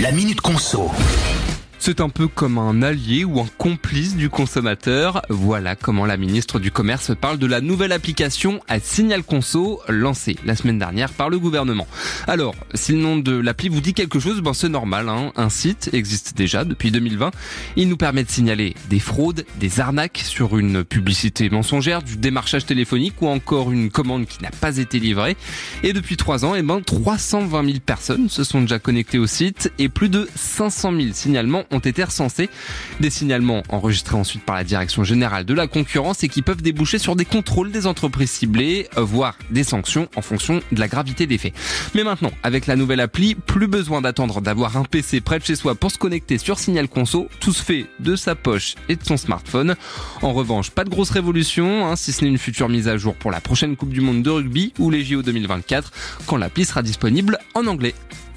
La Minute Conso. C'est un peu comme un allié ou un complice du consommateur. Voilà comment la ministre du Commerce parle de la nouvelle application à Signal Conso lancée la semaine dernière par le gouvernement. Alors, si le nom de l'appli vous dit quelque chose, ben c'est normal. Hein. Un site existe déjà depuis 2020. Il nous permet de signaler des fraudes, des arnaques sur une publicité mensongère, du démarchage téléphonique ou encore une commande qui n'a pas été livrée. Et depuis trois ans, eh ben 320 000 personnes se sont déjà connectées au site et plus de 500 000 signalements ont été recensés. Des signalements enregistrés ensuite par la Direction Générale de la Concurrence et qui peuvent déboucher sur des contrôles des entreprises ciblées, euh, voire des sanctions en fonction de la gravité des faits. Mais maintenant, avec la nouvelle appli, plus besoin d'attendre d'avoir un PC près de chez soi pour se connecter sur Signal Conso, tout se fait de sa poche et de son smartphone. En revanche, pas de grosse révolution, hein, si ce n'est une future mise à jour pour la prochaine Coupe du Monde de rugby ou les JO 2024, quand l'appli sera disponible en anglais.